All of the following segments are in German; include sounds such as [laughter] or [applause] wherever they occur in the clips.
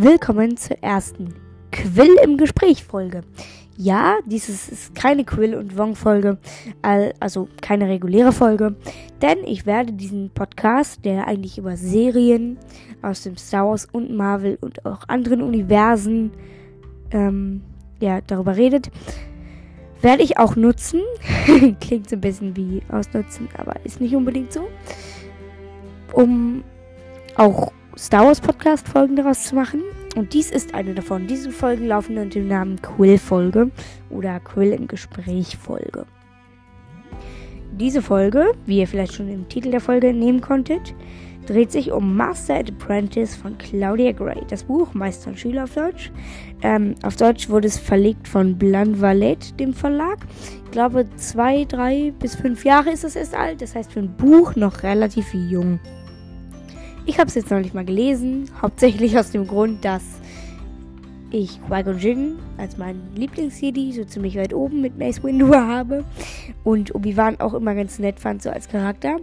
willkommen zur ersten Quill im Gespräch Folge. Ja, dieses ist keine Quill und Wong Folge, also keine reguläre Folge, denn ich werde diesen Podcast, der eigentlich über Serien aus dem Star Wars und Marvel und auch anderen Universen ähm, ja, darüber redet, werde ich auch nutzen. [laughs] Klingt so ein bisschen wie ausnutzen, aber ist nicht unbedingt so. Um auch Star Wars Podcast Folgen daraus zu machen. Und dies ist eine davon. Diese Folgen laufen unter dem Namen Quill Folge oder Quill im Gespräch Folge. Diese Folge, wie ihr vielleicht schon im Titel der Folge nehmen konntet, dreht sich um Master and Apprentice von Claudia Gray. Das Buch Meister und Schüler auf Deutsch. Ähm, auf Deutsch wurde es verlegt von Blan Valette, dem Verlag. Ich glaube, zwei, drei bis fünf Jahre ist es erst alt. Das heißt, für ein Buch noch relativ jung. Ich habe es jetzt noch nicht mal gelesen, hauptsächlich aus dem Grund, dass ich Qui-Gon Jinn als mein Lieblings-Jedi so ziemlich weit oben mit Mace Windu habe und Obi-Wan auch immer ganz nett fand, so als Charakter.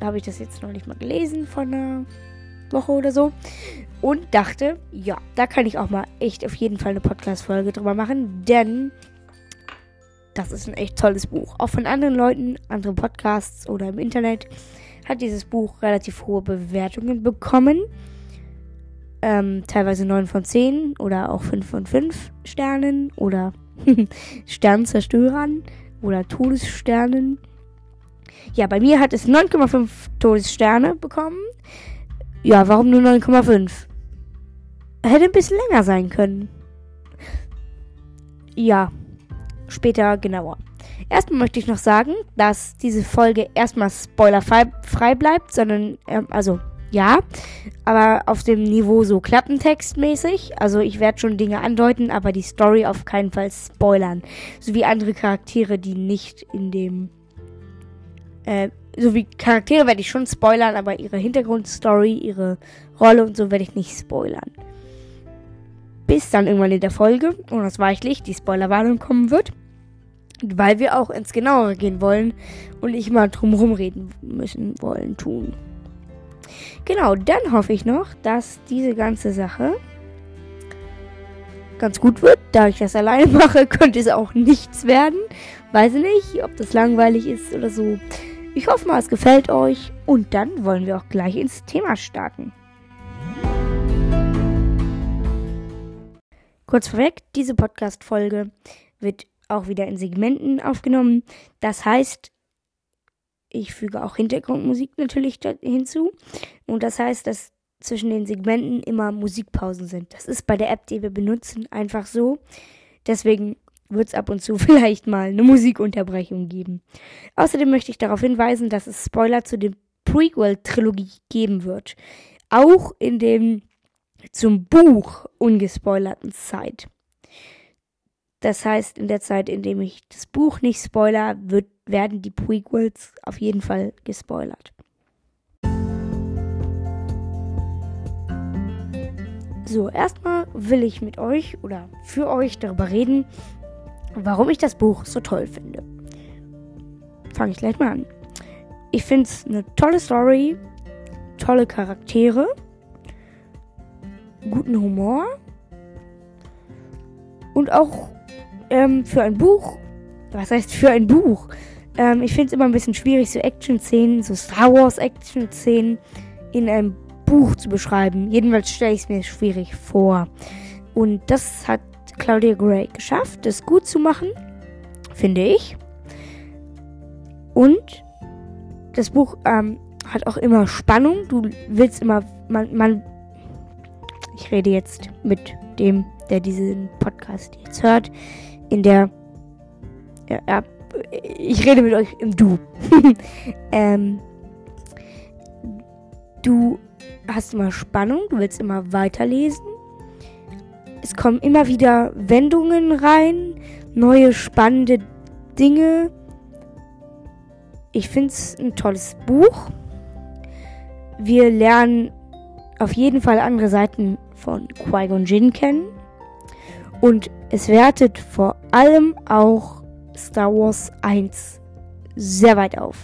Da habe ich das jetzt noch nicht mal gelesen von einer Woche oder so und dachte, ja, da kann ich auch mal echt auf jeden Fall eine Podcast-Folge drüber machen, denn das ist ein echt tolles Buch. Auch von anderen Leuten, anderen Podcasts oder im Internet hat dieses Buch relativ hohe Bewertungen bekommen. Ähm, teilweise 9 von 10 oder auch 5 von 5 Sternen oder [laughs] Sternzerstörern oder Todessternen. Ja, bei mir hat es 9,5 Todessterne bekommen. Ja, warum nur 9,5? Hätte ein bisschen länger sein können. Ja, später genauer. Erstmal möchte ich noch sagen, dass diese Folge erstmal spoilerfrei bleibt, sondern, ähm, also ja, aber auf dem Niveau so Klappentextmäßig. Also ich werde schon Dinge andeuten, aber die Story auf keinen Fall spoilern. So wie andere Charaktere, die nicht in dem, äh, so wie Charaktere werde ich schon spoilern, aber ihre Hintergrundstory, ihre Rolle und so werde ich nicht spoilern. Bis dann irgendwann in der Folge, unausweichlich, die Spoilerwarnung kommen wird weil wir auch ins Genauere gehen wollen und nicht mal drumherum reden müssen wollen tun. Genau, dann hoffe ich noch, dass diese ganze Sache ganz gut wird. Da ich das alleine [laughs] mache, könnte es auch nichts werden. Weiß ich nicht, ob das langweilig ist oder so. Ich hoffe mal, es gefällt euch. Und dann wollen wir auch gleich ins Thema starten. Kurz vorweg, diese Podcast-Folge wird auch wieder in Segmenten aufgenommen. Das heißt, ich füge auch Hintergrundmusik natürlich hinzu. Und das heißt, dass zwischen den Segmenten immer Musikpausen sind. Das ist bei der App, die wir benutzen, einfach so. Deswegen wird es ab und zu [laughs] vielleicht mal eine Musikunterbrechung geben. Außerdem möchte ich darauf hinweisen, dass es Spoiler zu der Prequel-Trilogie geben wird. Auch in dem zum Buch ungespoilerten Zeit. Das heißt, in der Zeit, in dem ich das Buch nicht spoiler, wird, werden die Prequels auf jeden Fall gespoilert. So, erstmal will ich mit euch oder für euch darüber reden, warum ich das Buch so toll finde. Fange ich gleich mal an. Ich finde es eine tolle Story, tolle Charaktere, guten Humor und auch ähm, für ein Buch, was heißt für ein Buch? Ähm, ich finde es immer ein bisschen schwierig, so Action-Szenen, so Star Wars Action-Szenen in einem Buch zu beschreiben. Jedenfalls stelle ich es mir schwierig vor. Und das hat Claudia Gray geschafft, das gut zu machen, finde ich. Und das Buch ähm, hat auch immer Spannung. Du willst immer, man, man, ich rede jetzt mit dem, der diesen Podcast jetzt hört in der. Ja, ja, ich rede mit euch im Du. [laughs] ähm, du hast immer Spannung, du willst immer weiterlesen. Es kommen immer wieder Wendungen rein, neue spannende Dinge. Ich finde es ein tolles Buch. Wir lernen auf jeden Fall andere Seiten von Qui-Gon Jinn kennen. Und es wertet vor allem auch Star Wars 1 sehr weit auf.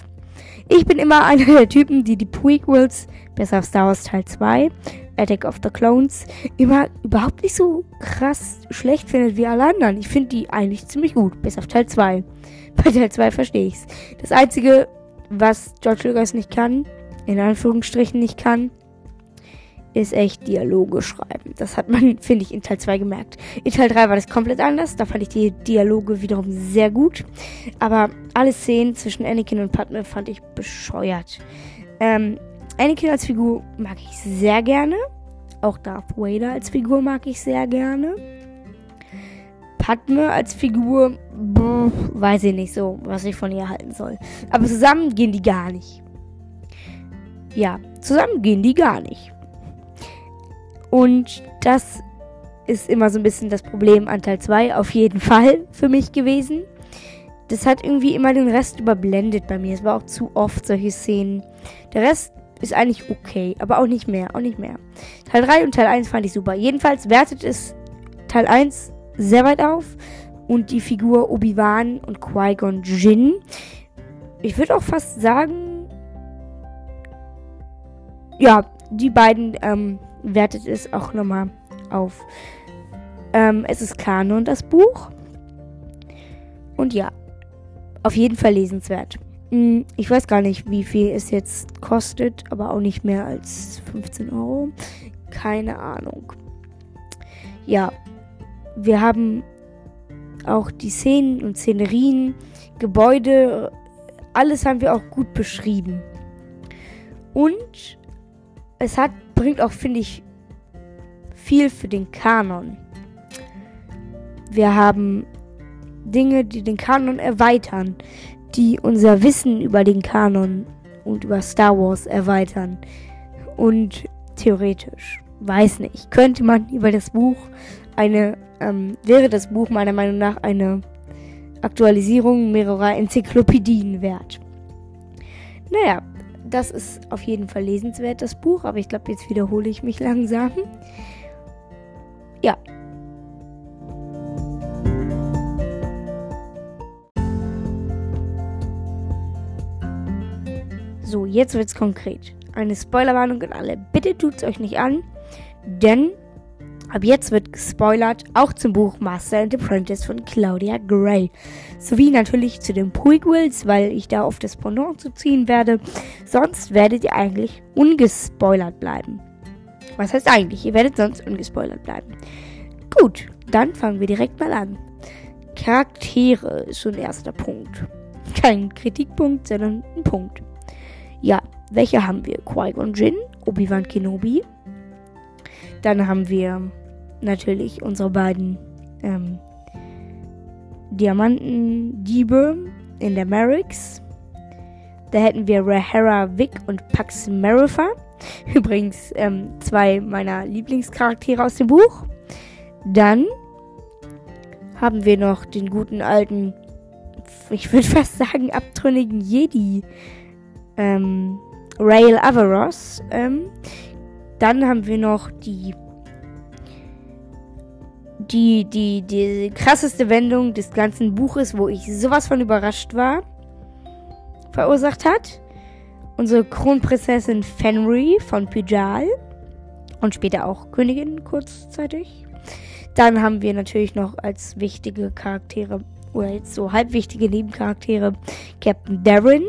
Ich bin immer [laughs] einer der Typen, die die Prequels, besser auf Star Wars Teil 2, Attack of the Clones, immer überhaupt nicht so krass schlecht findet wie alle anderen. Ich finde die eigentlich ziemlich gut, bis auf Teil 2. [laughs] Bei Teil 2 verstehe ich's. Das einzige, was George Lucas nicht kann, in Anführungsstrichen nicht kann, ist echt Dialoge schreiben. Das hat man, [laughs] finde ich, in Teil 2 gemerkt. In Teil 3 war das komplett anders. Da fand ich die Dialoge wiederum sehr gut. Aber alle Szenen zwischen Anakin und Padme fand ich bescheuert. Ähm, Anakin als Figur mag ich sehr gerne. Auch Darth Vader als Figur mag ich sehr gerne. Padme als Figur, boah, weiß ich nicht so, was ich von ihr halten soll. Aber zusammen gehen die gar nicht. Ja, zusammen gehen die gar nicht. Und das ist immer so ein bisschen das Problem an Teil 2, auf jeden Fall für mich gewesen. Das hat irgendwie immer den Rest überblendet bei mir. Es war auch zu oft solche Szenen. Der Rest ist eigentlich okay, aber auch nicht mehr, auch nicht mehr. Teil 3 und Teil 1 fand ich super. Jedenfalls wertet es Teil 1 sehr weit auf und die Figur Obi-Wan und Qui-Gon Jinn. Ich würde auch fast sagen, ja, die beiden ähm, wertet es auch nochmal auf. Ähm, es ist Kanon, das Buch. Und ja, auf jeden Fall lesenswert. Hm, ich weiß gar nicht, wie viel es jetzt kostet, aber auch nicht mehr als 15 Euro. Keine Ahnung. Ja, wir haben auch die Szenen und Szenerien, Gebäude, alles haben wir auch gut beschrieben. Und es hat, bringt auch, finde ich, viel für den Kanon. Wir haben Dinge, die den Kanon erweitern, die unser Wissen über den Kanon und über Star Wars erweitern. Und theoretisch, weiß nicht, könnte man über das Buch eine, ähm, wäre das Buch meiner Meinung nach eine Aktualisierung mehrerer Enzyklopädien wert. Naja, das ist auf jeden Fall lesenswert, das Buch, aber ich glaube, jetzt wiederhole ich mich [laughs] langsam. Ja. So, jetzt wird's konkret. Eine Spoilerwarnung an alle. Bitte tut's euch nicht an, denn Ab jetzt wird gespoilert, auch zum Buch Master and Apprentice von Claudia Gray. Sowie natürlich zu den Prequels, weil ich da auf das Pendant zu ziehen werde. Sonst werdet ihr eigentlich ungespoilert bleiben. Was heißt eigentlich? Ihr werdet sonst ungespoilert bleiben. Gut, dann fangen wir direkt mal an. Charaktere ist schon erster Punkt. Kein Kritikpunkt, sondern ein Punkt. Ja, welche haben wir? Qui-Gon Jinn, Obi-Wan Kenobi. Dann haben wir natürlich unsere beiden ähm, Diamantendiebe in der Merricks. Da hätten wir Rahara Vic und Pax Marifa. [laughs] Übrigens ähm, zwei meiner Lieblingscharaktere aus dem Buch. Dann haben wir noch den guten alten, ich würde [laughs] fast sagen, abtrünnigen Jedi. Ähm, Rail Avaros. Ähm, dann haben wir noch die die, die, die krasseste Wendung des ganzen Buches, wo ich sowas von überrascht war, verursacht hat. Unsere Kronprinzessin Fenry von Pijal und später auch Königin kurzzeitig. Dann haben wir natürlich noch als wichtige Charaktere oder jetzt so halbwichtige Nebencharaktere Captain Darren,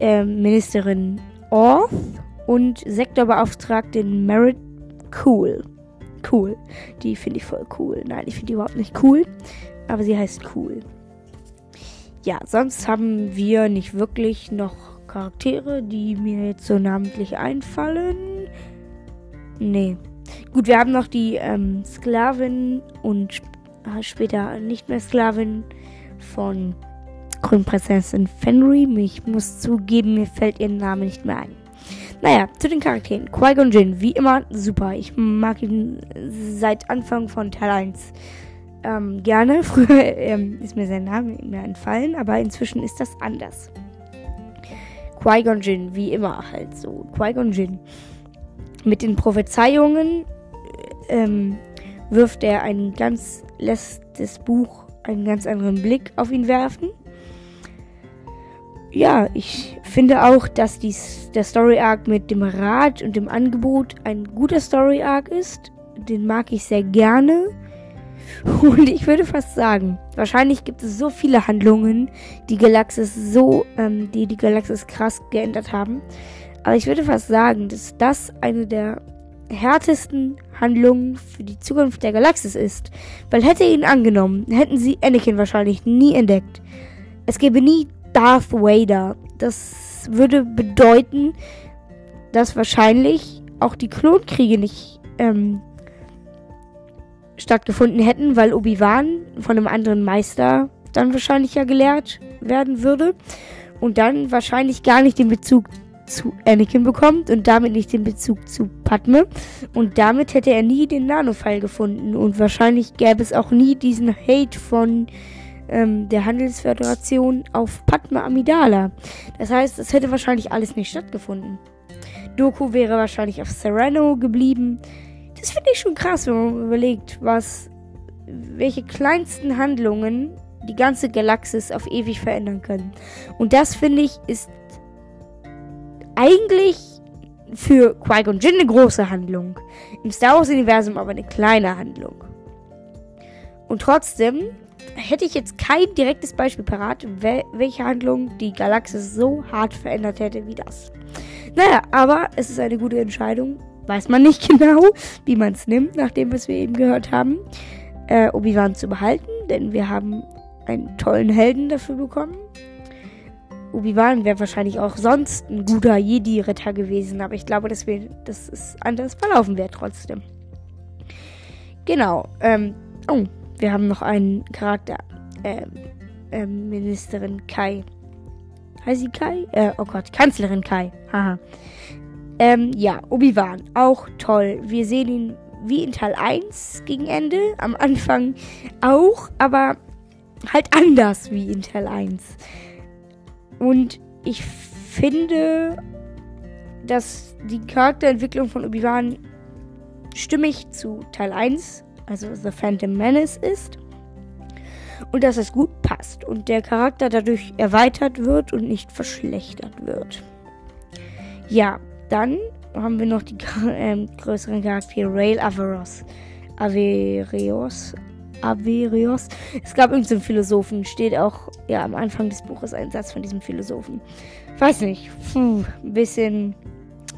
äh, Ministerin Orth und Sektorbeauftragten Merit Cool cool. Die finde ich voll cool. Nein, ich finde die überhaupt nicht cool. Aber sie heißt cool. Ja, sonst haben wir nicht wirklich noch Charaktere, die mir jetzt so namentlich einfallen. Nee. Gut, wir haben noch die ähm, Sklavin und äh, später nicht mehr Sklavin von Kronprinzessin Fenry. Ich muss zugeben, mir fällt ihr Name nicht mehr ein. Naja, zu den Charakteren. Qui-Gon Jinn, wie immer, super. Ich mag ihn seit Anfang von Teil 1 ähm, gerne. [laughs] Früher ähm, ist mir sein Name mehr entfallen, aber inzwischen ist das anders. Qui-Gon Jinn, wie immer halt so. Qui-Gon Jinn. Mit den Prophezeiungen ähm, wirft er ein ganz, lässt das Buch einen ganz anderen Blick auf ihn werfen. Ja, ich finde auch, dass dies, der Story Arc mit dem Rat und dem Angebot ein guter Story Arc ist. Den mag ich sehr gerne. [laughs] Und ich würde fast sagen, wahrscheinlich gibt es so viele Handlungen, die Galaxis so, ähm, die die Galaxis krass geändert haben. Aber ich würde fast sagen, dass das eine der härtesten Handlungen für die Zukunft der Galaxis ist. Weil hätte ihn angenommen, hätten sie Anakin wahrscheinlich nie entdeckt. Es gäbe nie Darth Vader. Das würde bedeuten, dass wahrscheinlich auch die Klonkriege nicht ähm, stattgefunden hätten, weil Obi-Wan von einem anderen Meister dann wahrscheinlich ja gelehrt werden würde und dann wahrscheinlich gar nicht den Bezug zu Anakin bekommt und damit nicht den Bezug zu Padme und damit hätte er nie den Nano-Pfeil gefunden und wahrscheinlich gäbe es auch nie diesen Hate von ähm, der Handelsföderation auf Padme Amidala. Das heißt, es hätte wahrscheinlich alles nicht stattgefunden. Doku wäre wahrscheinlich auf Serrano geblieben. Das finde ich schon krass, wenn man überlegt, was, welche kleinsten Handlungen die ganze Galaxis auf ewig verändern können. Und das finde ich ist eigentlich für Qui-Gon Jinn eine große Handlung. Im Star Wars Universum aber eine kleine Handlung. Und trotzdem hätte ich jetzt kein direktes Beispiel parat, welche Handlung die Galaxis so hart verändert hätte wie das. Naja, aber es ist eine gute Entscheidung weiß man nicht [laughs] genau, wie man es nimmt, nach dem, was wir eben gehört haben, äh, Obi-Wan zu behalten, denn wir haben einen tollen Helden dafür bekommen. Obi-Wan wäre wahrscheinlich auch sonst ein guter Jedi-Ritter gewesen, aber ich glaube, dass, wir, dass es anders verlaufen wäre trotzdem. Genau. Ähm, oh, wir haben noch einen Charakter. Ähm, ähm, Ministerin Kai. Heißt sie Kai? Äh, oh Gott, Kanzlerin Kai. Haha. Ähm, ja, Obi-Wan, auch toll. Wir sehen ihn wie in Teil 1 gegen Ende. Am Anfang auch, aber halt anders wie in Teil 1. Und ich finde, dass die Charakterentwicklung von Obi-Wan stimmig zu Teil 1, also The Phantom Menace, ist. Und dass es gut passt und der Charakter dadurch erweitert wird und nicht verschlechtert wird. Ja, dann haben wir noch die [laughs] äh, größeren Charaktere Rail Averos. Averios. Averios. Es gab irgendeinen so Philosophen, steht auch ja am Anfang des Buches ein Satz von diesem Philosophen. Weiß nicht, puh, ein bisschen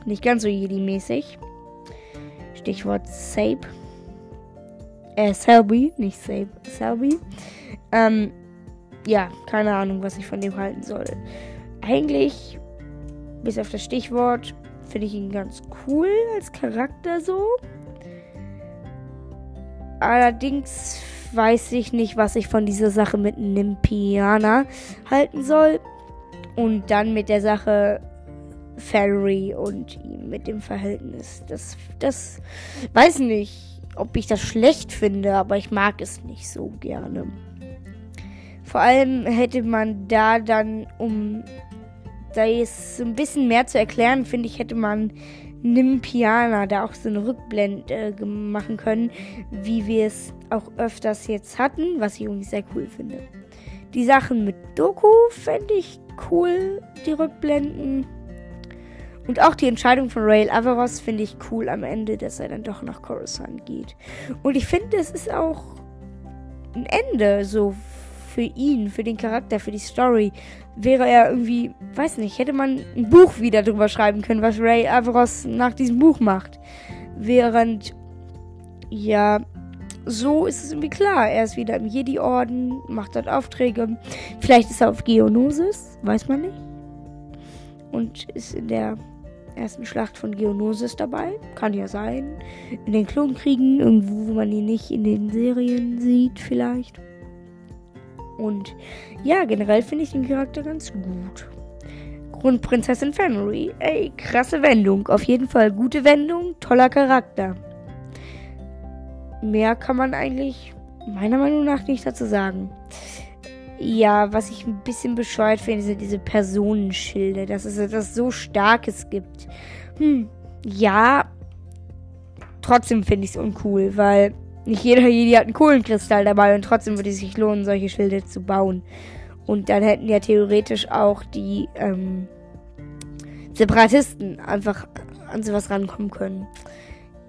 nicht ganz so Jedi-mäßig. Stichwort Sabe. Äh, Selby, nicht Sabe, Selby. Ähm, ja, keine Ahnung, was ich von dem halten soll. Eigentlich, bis auf das Stichwort, finde ich ihn ganz cool als Charakter so. Allerdings weiß ich nicht, was ich von dieser Sache mit Nimpiana halten soll. Und dann mit der Sache Ferry und ihm mit dem Verhältnis. Das, das weiß nicht, ob ich das schlecht finde, aber ich mag es nicht so gerne. Vor allem hätte man da dann, um da ist ein bisschen mehr zu erklären, finde ich, hätte man Nim Piana da auch so eine Rückblende äh, machen können, wie wir es auch öfters jetzt hatten, was ich irgendwie sehr cool finde. Die Sachen mit Doku fände ich cool, die Rückblenden. Und auch die Entscheidung von Rail Averos finde ich cool am Ende, dass er dann doch nach Coruscant geht. Und ich finde, es ist auch ein Ende so für ihn, für den Charakter, für die Story, wäre er irgendwie, weiß nicht, hätte man ein Buch wieder drüber schreiben können, was Ray Averos nach diesem Buch macht. Während, ja, so ist es irgendwie klar. Er ist wieder im Jedi-Orden, macht dort Aufträge. Vielleicht ist er auf Geonosis, weiß man nicht. Und ist in der ersten Schlacht von Geonosis dabei. Kann ja sein. In den Klonkriegen, irgendwo, wo man ihn nicht in den Serien sieht, vielleicht. Und ja, generell finde ich den Charakter ganz gut. Grundprinzessin Family. Ey, krasse Wendung. Auf jeden Fall gute Wendung, toller Charakter. Mehr kann man eigentlich meiner Meinung nach nicht dazu sagen. Ja, was ich ein bisschen bescheuert finde, sind diese Personenschilde, dass es etwas so Starkes gibt. Hm, ja, trotzdem finde ich es uncool, weil nicht jeder Jedi hat einen Kohlenkristall dabei und trotzdem würde es sich lohnen, solche Schilde zu bauen. Und dann hätten ja theoretisch auch die ähm, Separatisten einfach an sowas rankommen können.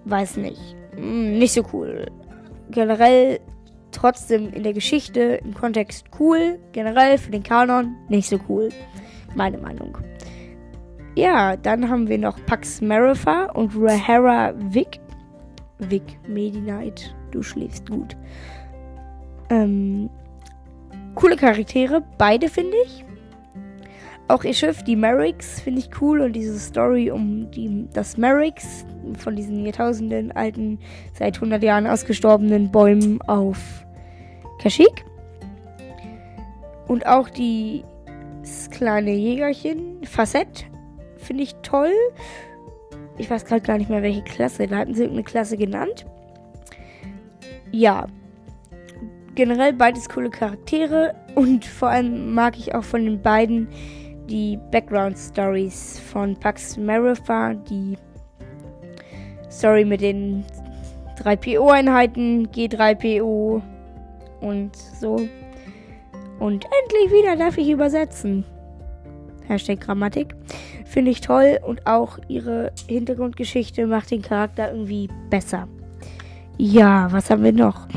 Weiß nicht. Hm, nicht so cool. Generell trotzdem in der Geschichte, im Kontext cool. Generell für den Kanon nicht so cool. Meine Meinung. Ja, dann haben wir noch Pax Marifa und Rahara Vic. Vic Medi Knight, du schläfst gut. Ähm, coole Charaktere, beide finde ich. Auch ihr Schiff, die Merricks, finde ich cool und diese Story um die, das Merricks von diesen Jahrtausenden alten, seit 100 Jahren ausgestorbenen Bäumen auf Kashyyyk. Und auch das kleine Jägerchen, Facette, finde ich toll. Ich weiß gerade gar nicht mehr, welche Klasse. Da hatten sie irgendeine Klasse genannt. Ja. Generell beides coole Charaktere. Und vor allem mag ich auch von den beiden die Background Stories von Pax Marifa. Die Story mit den 3PO-Einheiten, G3PO und so. Und endlich wieder darf ich übersetzen. Hashtag Grammatik. Finde ich toll und auch ihre Hintergrundgeschichte macht den Charakter irgendwie besser. Ja, was haben wir noch?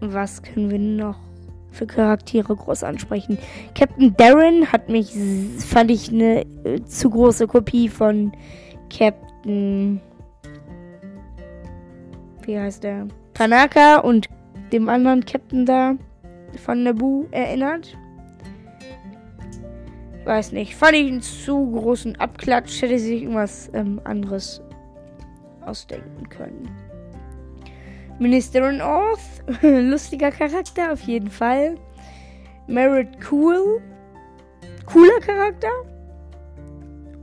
Was können wir noch für Charaktere groß ansprechen? Captain Darren hat mich, fand ich eine äh, zu große Kopie von Captain. Wie heißt der? Tanaka und dem anderen Captain da von Naboo erinnert. Weiß nicht. Fand ich einen zu großen Abklatsch. Hätte sich irgendwas ähm, anderes ausdenken können. Ministerin Orth. [laughs] Lustiger Charakter, auf jeden Fall. Merit Cool. Cooler Charakter.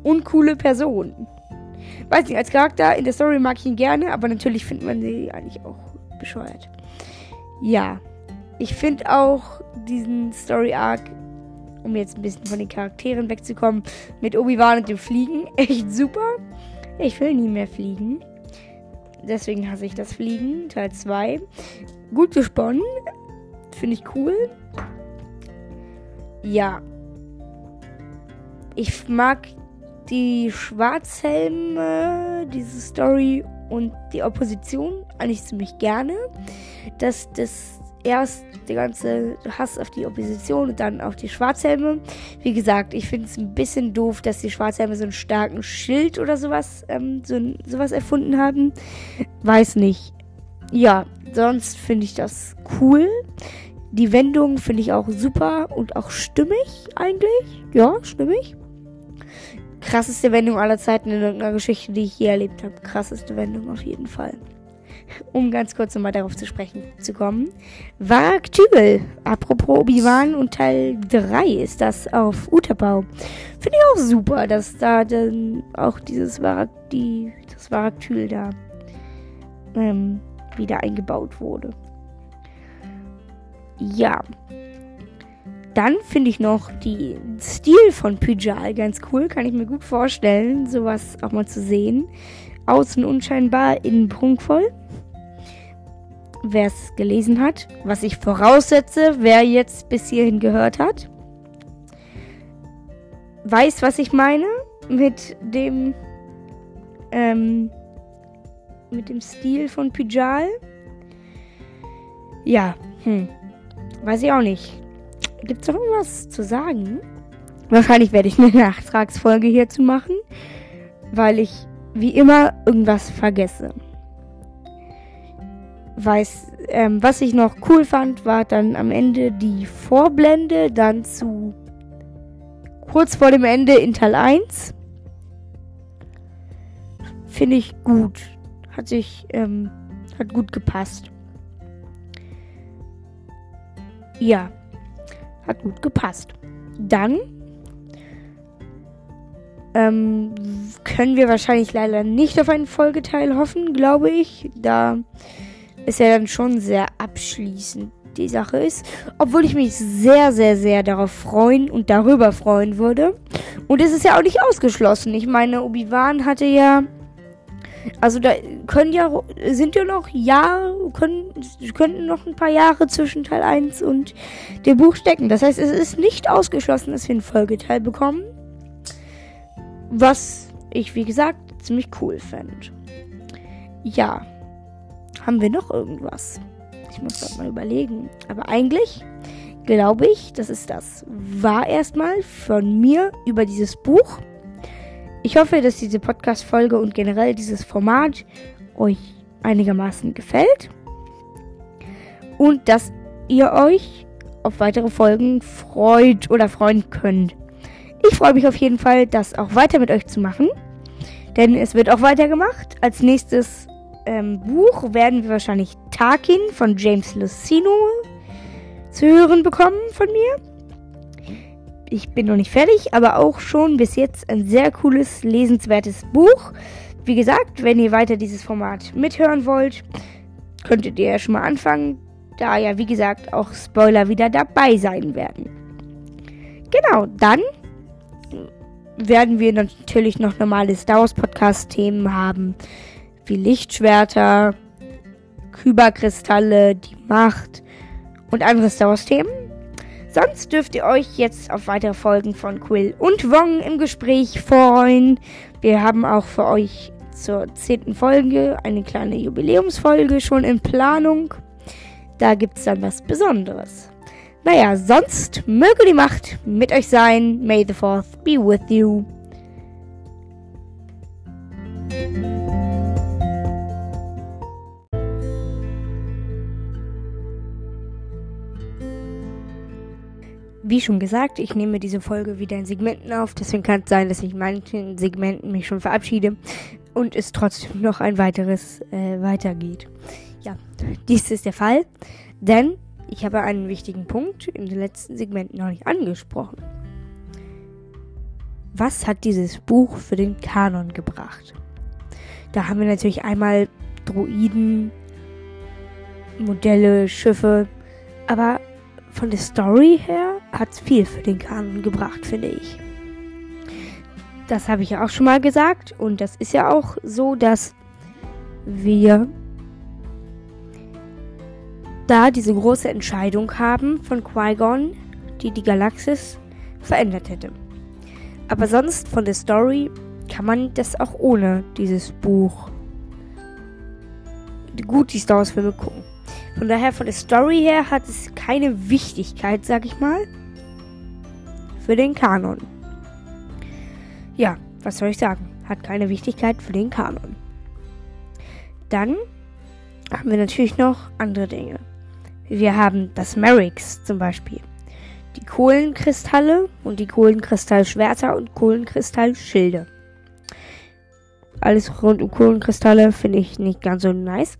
Und coole Person. Weiß nicht, als Charakter in der Story mag ich ihn gerne, aber natürlich findet man sie eigentlich auch bescheuert. Ja. Ich finde auch diesen Story Arc um jetzt ein bisschen von den Charakteren wegzukommen, mit Obi-Wan und dem Fliegen. [laughs] Echt super. Ich will nie mehr fliegen. Deswegen hasse ich das Fliegen. Teil 2. Gut gesponnen. Finde ich cool. Ja. Ich mag die Schwarzhelme, diese Story und die Opposition eigentlich ziemlich gerne. Dass das erst der ganze Hass auf die Opposition und dann auf die Schwarzhelme. Wie gesagt, ich finde es ein bisschen doof, dass die Schwarzhelme so einen starken Schild oder sowas, ähm, so, sowas erfunden haben. Weiß nicht. Ja, sonst finde ich das cool. Die Wendung finde ich auch super und auch stimmig eigentlich. Ja, stimmig. Krasseste Wendung aller Zeiten in irgendeiner Geschichte, die ich je erlebt habe. Krasseste Wendung auf jeden Fall um ganz kurz nochmal darauf zu sprechen zu kommen. Varak-Tübel, apropos Obi-Wan und Teil 3 ist das auf Utapau. Finde ich auch super, dass da dann auch dieses Varak, die, das Varak-Tübel da ähm, wieder eingebaut wurde. Ja. Dann finde ich noch den Stil von Pyjal ganz cool. Kann ich mir gut vorstellen, sowas auch mal zu sehen. Außen unscheinbar, innen prunkvoll wer es gelesen hat, was ich voraussetze, wer jetzt bis hierhin gehört hat, weiß, was ich meine mit dem ähm, mit dem Stil von Pyjal. Ja, hm, weiß ich auch nicht. Gibt es noch irgendwas zu sagen? Wahrscheinlich werde ich eine [laughs] Nachtragsfolge hierzu machen, weil ich wie immer irgendwas vergesse weiß, ähm, was ich noch cool fand, war dann am Ende die Vorblende, dann zu kurz vor dem Ende in Teil 1. Finde ich gut. Hat sich, ähm, hat gut gepasst. Ja, hat gut gepasst. Dann ähm, können wir wahrscheinlich leider nicht auf einen Folgeteil hoffen, glaube ich, da ist ja dann schon sehr abschließend die Sache ist. Obwohl ich mich sehr, sehr, sehr darauf freuen und darüber freuen würde. Und es ist ja auch nicht ausgeschlossen. Ich meine, Obi-Wan hatte ja Also da können ja sind ja noch Jahre, können, könnten noch ein paar Jahre zwischen Teil 1 und dem Buch stecken. Das heißt, es ist nicht ausgeschlossen, dass wir einen Folgeteil bekommen. Was ich, wie gesagt, ziemlich cool fände. Ja. Haben wir noch irgendwas? Ich muss doch mal überlegen. Aber eigentlich glaube ich, das ist das. War erstmal von mir über dieses Buch. Ich hoffe, dass diese Podcast-Folge und generell dieses Format euch einigermaßen gefällt. Und dass ihr euch auf weitere Folgen freut oder freuen könnt. Ich freue mich auf jeden Fall, das auch weiter mit euch zu machen. Denn es wird auch weitergemacht. Als nächstes ähm, Buch werden wir wahrscheinlich Tarkin von James Lucino zu hören bekommen von mir. Ich bin noch nicht fertig, aber auch schon bis jetzt ein sehr cooles, lesenswertes Buch. Wie gesagt, wenn ihr weiter dieses Format mithören wollt, könntet ihr ja schon mal anfangen, da ja, wie gesagt, auch Spoiler wieder dabei sein werden. Genau, dann werden wir natürlich noch normale Star Wars Podcast-Themen haben, wie Lichtschwerter, Kyberkristalle, die Macht und andere Star Wars-Themen. Sonst dürft ihr euch jetzt auf weitere Folgen von Quill und Wong im Gespräch freuen. Wir haben auch für euch zur zehnten Folge eine kleine Jubiläumsfolge schon in Planung. Da gibt es dann was Besonderes. Naja, sonst möge die Macht mit euch sein. May the Fourth be with you. Wie schon gesagt, ich nehme diese Folge wieder in Segmenten auf. Deswegen kann es sein, dass ich in manchen Segmenten mich schon verabschiede und es trotzdem noch ein weiteres äh, weitergeht. Ja, dies ist der Fall, denn ich habe einen wichtigen Punkt in den letzten Segmenten noch nicht angesprochen. Was hat dieses Buch für den Kanon gebracht? Da haben wir natürlich einmal Droiden, Modelle, Schiffe, aber von der Story her hat es viel für den Kanon gebracht, finde ich. Das habe ich ja auch schon mal gesagt und das ist ja auch so, dass wir da diese große Entscheidung haben von Qui-Gon, die die Galaxis verändert hätte. Aber sonst von der Story kann man das auch ohne dieses Buch gut die Star Wars Filme gucken. Von daher von der Story her hat es keine Wichtigkeit, sag ich mal, für den Kanon. Ja, was soll ich sagen? Hat keine Wichtigkeit für den Kanon. Dann haben wir natürlich noch andere Dinge. Wir haben das Merix zum Beispiel. Die Kohlenkristalle und die Kohlenkristallschwerter und Kohlenkristallschilde. Alles rund um Kohlenkristalle finde ich nicht ganz so nice.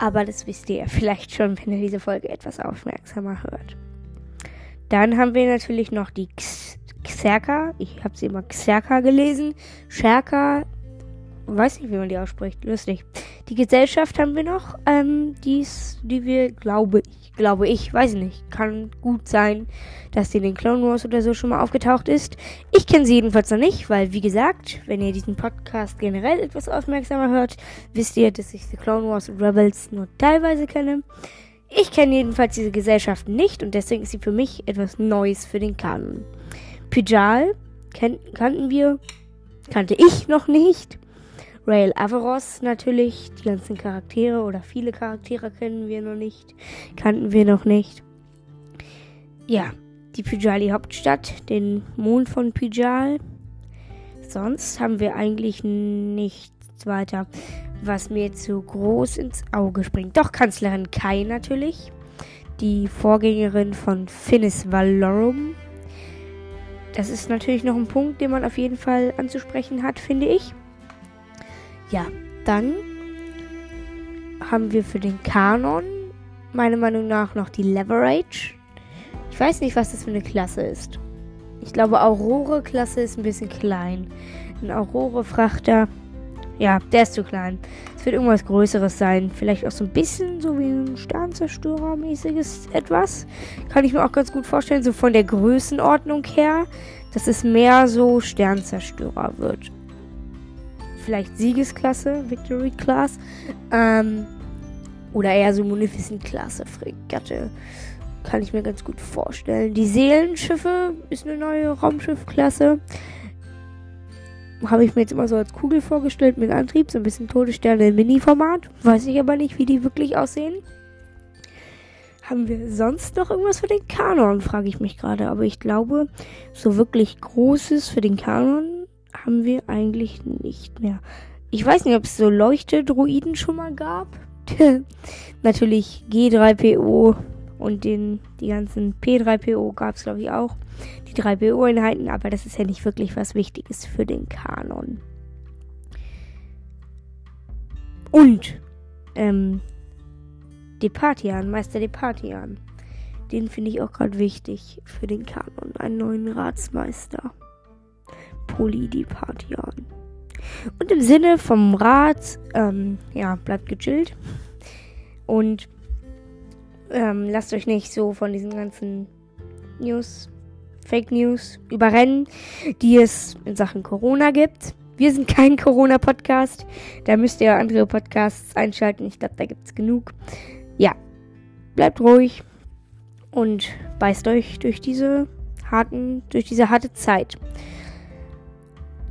Aber das wisst ihr ja vielleicht schon, wenn ihr diese Folge etwas aufmerksamer hört. Dann haben wir natürlich noch die Xerka. Ich habe sie immer Xerka gelesen. Scherka weiß nicht, wie man die ausspricht. Lustig. Die Gesellschaft haben wir noch, ähm, dies, die wir, glaube ich, glaube ich, weiß ich nicht. Kann gut sein, dass die in den Clone Wars oder so schon mal aufgetaucht ist. Ich kenne sie jedenfalls noch nicht, weil, wie gesagt, wenn ihr diesen Podcast generell etwas aufmerksamer hört, wisst ihr, dass ich The Clone Wars und Rebels nur teilweise kenne. Ich kenne jedenfalls diese Gesellschaft nicht und deswegen ist sie für mich etwas Neues für den Kanon. Pijal kannten wir, kannte ich noch nicht. Rail Averos natürlich. Die ganzen Charaktere oder viele Charaktere kennen wir noch nicht. Kannten wir noch nicht. Ja, die Pijali Hauptstadt, den Mond von Pijal. Sonst haben wir eigentlich nichts weiter, was mir zu groß ins Auge springt. Doch Kanzlerin Kai natürlich. Die Vorgängerin von Finis Valorum. Das ist natürlich noch ein Punkt, den man auf jeden Fall anzusprechen hat, finde ich. Ja, dann haben wir für den Kanon meiner Meinung nach noch die Leverage. Ich weiß nicht, was das für eine Klasse ist. Ich glaube, Aurore-Klasse ist ein bisschen klein. Ein Aurore-Frachter, ja, der ist zu klein. Es wird irgendwas Größeres sein. Vielleicht auch so ein bisschen so wie ein Sternzerstörer-mäßiges etwas. Kann ich mir auch ganz gut vorstellen, so von der Größenordnung her, dass es mehr so Sternzerstörer wird vielleicht Siegesklasse, Victory Class. Ähm, oder eher so Munificent Klasse, Fregatte. Kann ich mir ganz gut vorstellen. Die Seelenschiffe ist eine neue Raumschiffklasse. Habe ich mir jetzt immer so als Kugel vorgestellt mit Antrieb, so ein bisschen Todessterne im Mini-Format. Weiß ich aber nicht, wie die wirklich aussehen. Haben wir sonst noch irgendwas für den Kanon, frage ich mich gerade. Aber ich glaube, so wirklich Großes für den Kanon haben wir eigentlich nicht mehr. Ich weiß nicht, ob es so Leuchtedruiden schon mal gab. Natürlich G3PO und den, die ganzen P3PO gab es, glaube ich, auch. Die 3PO-Einheiten, aber das ist ja nicht wirklich was Wichtiges für den Kanon. Und ähm, Departian, Meister Departian. Den finde ich auch gerade wichtig für den Kanon. Einen neuen Ratsmeister. Polydepartian. Und im Sinne vom Rat, ähm, ja, bleibt gechillt. Und ähm, lasst euch nicht so von diesen ganzen News, Fake News überrennen, die es in Sachen Corona gibt. Wir sind kein Corona-Podcast. Da müsst ihr andere Podcasts einschalten. Ich glaube, da gibt es genug. Ja, bleibt ruhig und beißt euch durch diese harten, durch diese harte Zeit.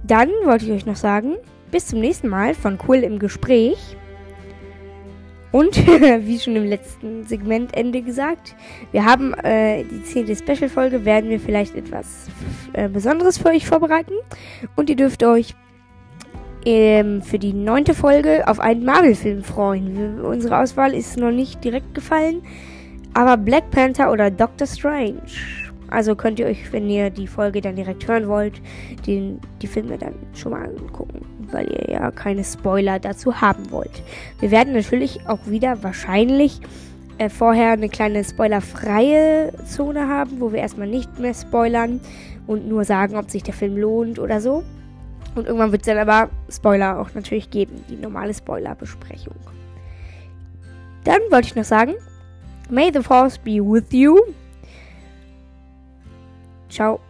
Dann wollte ich euch noch sagen, bis zum nächsten Mal von Quill im Gespräch. Und [laughs] wie schon im letzten Segmentende gesagt, wir haben äh, die zehnte Special-Folge, werden wir vielleicht etwas äh, Besonderes für euch vorbereiten. Und ihr dürft euch ähm, für die neunte Folge auf einen Marvel-Film freuen. Unsere Auswahl ist noch nicht direkt gefallen, aber Black Panther oder Doctor Strange. Also könnt ihr euch, wenn ihr die Folge dann direkt hören wollt, den, die Filme dann schon mal angucken weil ihr ja keine Spoiler dazu haben wollt. Wir werden natürlich auch wieder wahrscheinlich äh, vorher eine kleine spoilerfreie Zone haben, wo wir erstmal nicht mehr spoilern und nur sagen, ob sich der Film lohnt oder so. Und irgendwann wird es dann aber Spoiler auch natürlich geben, die normale Spoiler-Besprechung. Dann wollte ich noch sagen, May the Force be with you. Ciao.